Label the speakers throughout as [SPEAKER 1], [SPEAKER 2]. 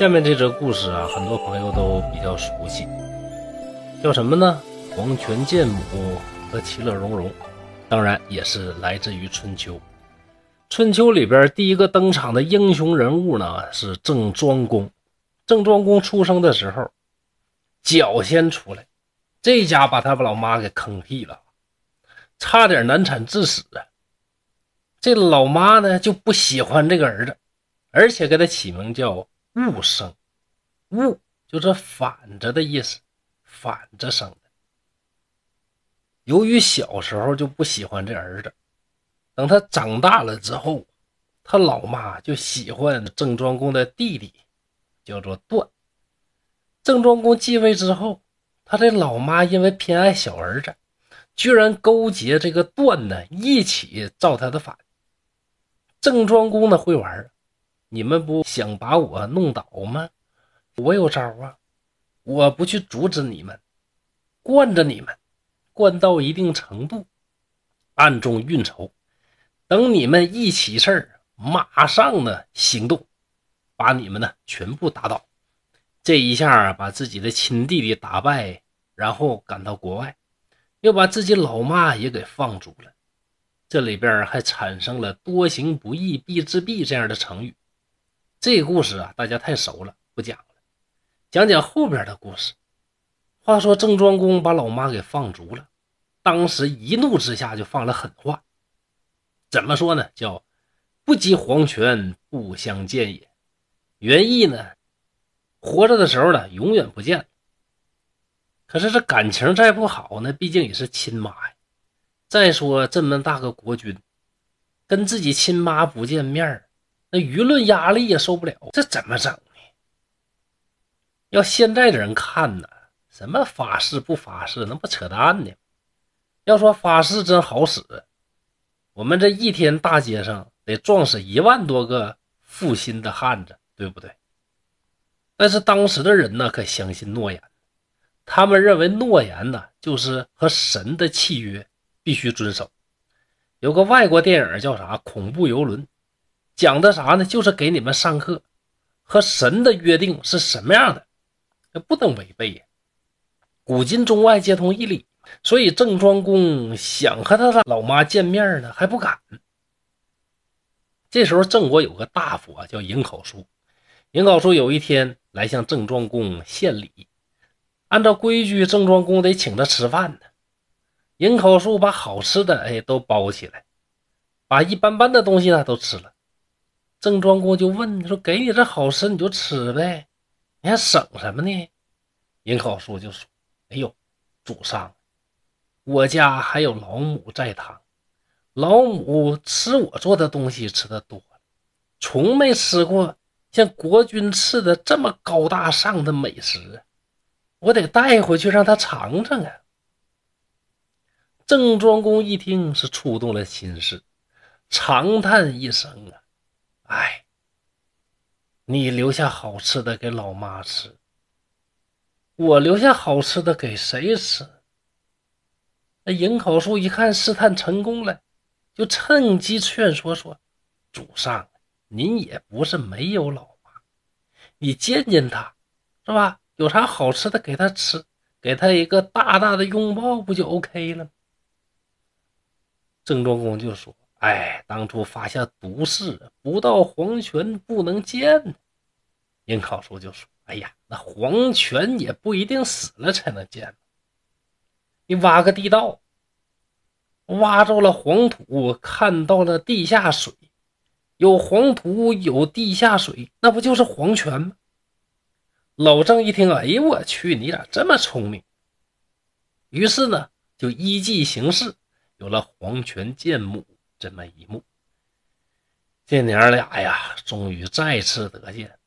[SPEAKER 1] 下面这则故事啊，很多朋友都比较熟悉，叫什么呢？黄泉剑母和其乐融融，当然也是来自于春秋。春秋里边第一个登场的英雄人物呢，是郑庄公。郑庄公出生的时候，脚先出来，这家把他老妈给坑屁了，差点难产致死啊！这老妈呢就不喜欢这个儿子，而且给他起名叫戊生，物就是反着的意思，反着生的。由于小时候就不喜欢这儿子，等他长大了之后，他老妈就喜欢郑庄公的弟弟，叫做段。郑庄公继位之后，他的老妈因为偏爱小儿子，居然勾结这个段呢一起造他的反。郑庄公呢会玩你们不想把我弄倒吗？我有招啊！我不去阻止你们，惯着你们，惯到一定程度，暗中运筹，等你们一起事儿，马上呢行动，把你们呢全部打倒。这一下把自己的亲弟弟打败，然后赶到国外，又把自己老妈也给放逐了。这里边还产生了“多行不义必自毙”这样的成语。这个故事啊，大家太熟了，不讲了。讲讲后边的故事。话说郑庄公把老妈给放逐了，当时一怒之下就放了狠话。怎么说呢？叫“不及黄泉不相见也”。原意呢，活着的时候呢，永远不见。可是这感情再不好呢，毕竟也是亲妈呀。再说这么大个国君，跟自己亲妈不见面那舆论压力也受不了，这怎么整呢？要现在的人看呢，什么发誓不发誓，那不扯淡呢？要说发誓真好使，我们这一天大街上得撞死一万多个负心的汉子，对不对？但是当时的人呢，可相信诺言，他们认为诺言呢，就是和神的契约。必须遵守。有个外国电影叫啥？恐怖游轮，讲的啥呢？就是给你们上课，和神的约定是什么样的，不能违背呀。古今中外皆通一理，所以郑庄公想和他的老妈见面呢，还不敢。这时候郑国有个大夫啊，叫尹考叔。尹考叔有一天来向郑庄公献礼，按照规矩，郑庄公得请他吃饭呢。尹口叔把好吃的哎都包起来，把一般般的东西呢都吃了。郑庄公就问说：“给你这好吃你就吃呗，你还省什么呢？”尹口叔就说：“哎呦，主上，我家还有老母在堂，老母吃我做的东西吃的多，从没吃过像国君吃的这么高大上的美食，我得带回去让他尝尝啊。”郑庄公一听是触动了心事，长叹一声啊，哎，你留下好吃的给老妈吃，我留下好吃的给谁吃？那营口叔一看试探成功了，就趁机劝说说：“主上，您也不是没有老妈，你见见她，是吧？有啥好吃的给她吃，给她一个大大的拥抱，不就 OK 了？”郑庄公就说：“哎，当初发下毒誓，不到黄泉不能见。”应考叔就说：“哎呀，那黄泉也不一定死了才能见。你挖个地道，挖着了黄土，看到了地下水，有黄土有地下水，那不就是黄泉吗？”老郑一听，哎呦我去，你咋这么聪明？于是呢，就依计行事。有了黄泉见母这么一幕，这娘俩呀，终于再次得见。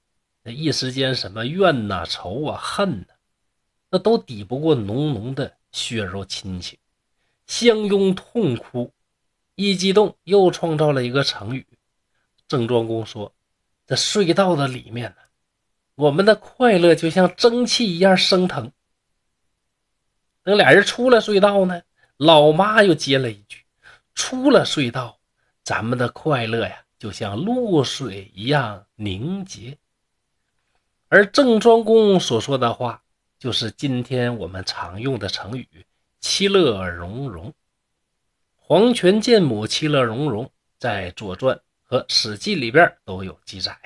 [SPEAKER 1] 那一时间，什么怨呐、仇啊、恨呐，那都抵不过浓浓的血肉亲情，相拥痛哭。一激动，又创造了一个成语。郑庄公说：“这隧道的里面呢，我们的快乐就像蒸汽一样升腾。等俩人出了隧道呢。”老妈又接了一：“出了隧道，咱们的快乐呀，就像露水一样凝结。”而郑庄公所说的话，就是今天我们常用的成语“其乐融融”。黄泉见母，其乐融融，在《左传》和《史记》里边都有记载。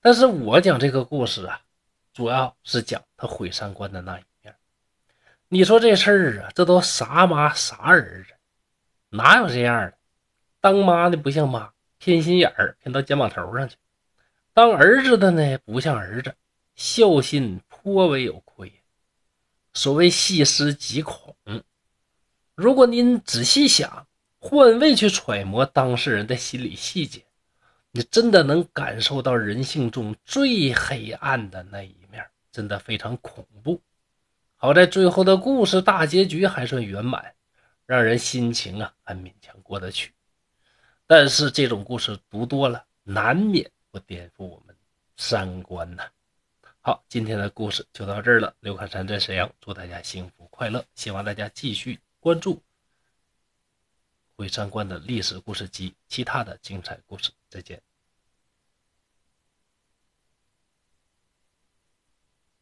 [SPEAKER 1] 但是我讲这个故事啊，主要是讲他毁三观的那一面。你说这事儿啊，这都啥妈啥儿子，哪有这样的？当妈的不像妈，偏心眼儿偏到肩膀头上去；当儿子的呢，不像儿子，孝心颇为有亏。所谓细思极恐，如果您仔细想，换位去揣摩当事人的心理细节。你真的能感受到人性中最黑暗的那一面，真的非常恐怖。好在最后的故事大结局还算圆满，让人心情啊还勉强过得去。但是这种故事读多了，难免会颠覆我们三观呐。好，今天的故事就到这儿了。刘侃山在沈阳，祝大家幸福快乐，希望大家继续关注《毁三观的历史故事集》其他的精彩故事。再见。